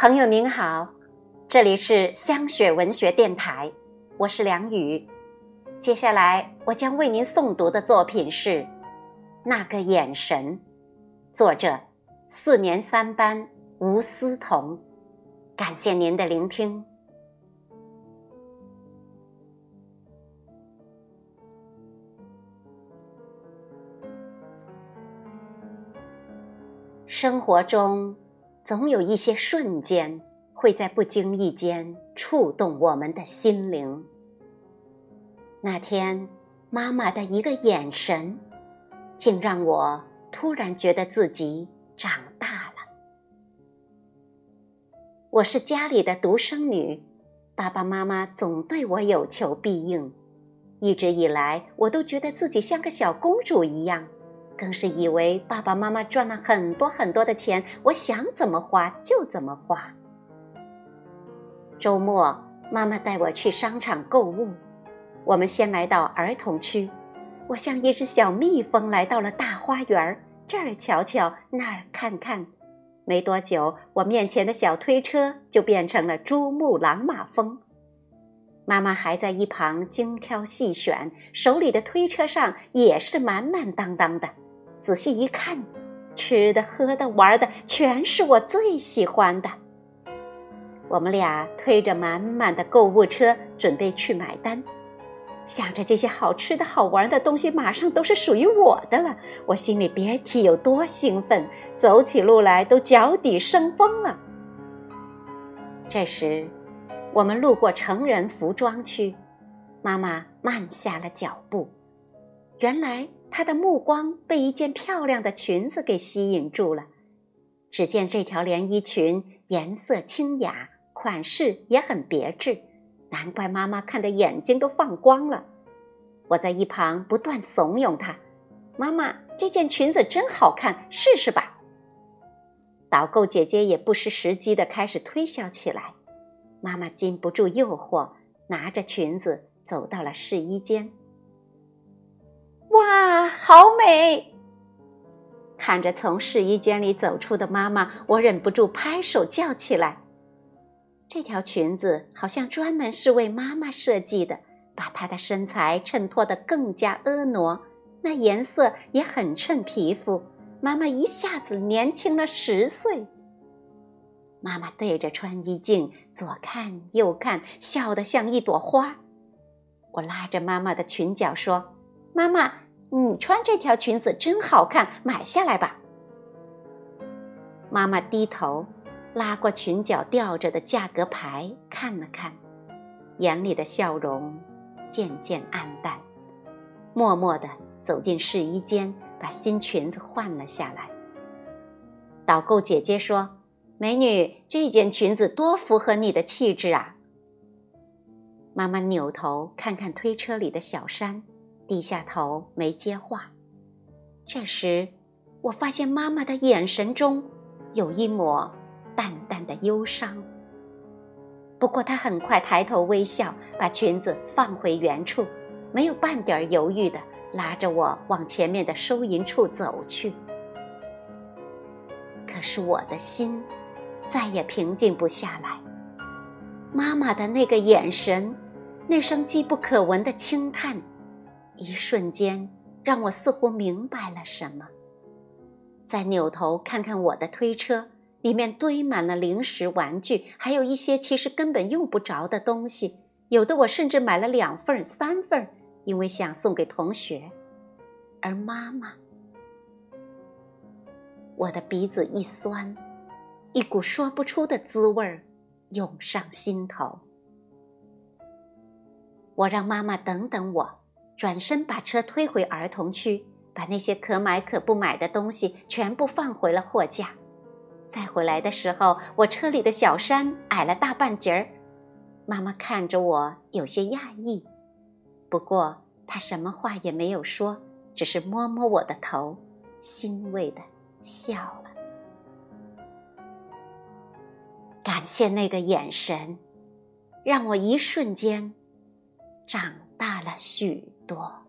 朋友您好，这里是香雪文学电台，我是梁宇。接下来我将为您诵读的作品是《那个眼神》，作者四年三班吴思彤。感谢您的聆听。生活中。总有一些瞬间会在不经意间触动我们的心灵。那天，妈妈的一个眼神，竟让我突然觉得自己长大了。我是家里的独生女，爸爸妈妈总对我有求必应，一直以来我都觉得自己像个小公主一样。更是以为爸爸妈妈赚了很多很多的钱，我想怎么花就怎么花。周末，妈妈带我去商场购物，我们先来到儿童区，我像一只小蜜蜂来到了大花园，这儿瞧瞧，那儿看看。没多久，我面前的小推车就变成了珠穆朗玛峰，妈妈还在一旁精挑细选，手里的推车上也是满满当当的。仔细一看，吃的、喝的、玩的，全是我最喜欢的。我们俩推着满满的购物车，准备去买单，想着这些好吃的好玩的东西马上都是属于我的了，我心里别提有多兴奋，走起路来都脚底生风了。这时，我们路过成人服装区，妈妈慢下了脚步，原来。她的目光被一件漂亮的裙子给吸引住了。只见这条连衣裙颜色清雅，款式也很别致，难怪妈妈看的眼睛都放光了。我在一旁不断怂恿她：“妈妈，这件裙子真好看，试试吧。”导购姐姐也不失时机的开始推销起来。妈妈禁不住诱惑，拿着裙子走到了试衣间。哇，好美！看着从试衣间里走出的妈妈，我忍不住拍手叫起来。这条裙子好像专门是为妈妈设计的，把她的身材衬托得更加婀娜，那颜色也很衬皮肤，妈妈一下子年轻了十岁。妈妈对着穿衣镜左看右看，笑得像一朵花。我拉着妈妈的裙角说。妈妈，你穿这条裙子真好看，买下来吧。妈妈低头拉过裙角吊着的价格牌看了看，眼里的笑容渐渐暗淡，默默地走进试衣间，把新裙子换了下来。导购姐姐说：“美女，这件裙子多符合你的气质啊。”妈妈扭头看看推车里的小山。低下头没接话。这时，我发现妈妈的眼神中有一抹淡淡的忧伤。不过，她很快抬头微笑，把裙子放回原处，没有半点犹豫的拉着我往前面的收银处走去。可是，我的心再也平静不下来。妈妈的那个眼神，那声机不可闻的轻叹。一瞬间，让我似乎明白了什么。再扭头看看我的推车，里面堆满了零食、玩具，还有一些其实根本用不着的东西。有的我甚至买了两份、三份，因为想送给同学。而妈妈，我的鼻子一酸，一股说不出的滋味涌上心头。我让妈妈等等我。转身把车推回儿童区，把那些可买可不买的东西全部放回了货架。再回来的时候，我车里的小山矮了大半截儿。妈妈看着我有些讶异，不过她什么话也没有说，只是摸摸我的头，欣慰的笑了。感谢那个眼神，让我一瞬间长大了许多。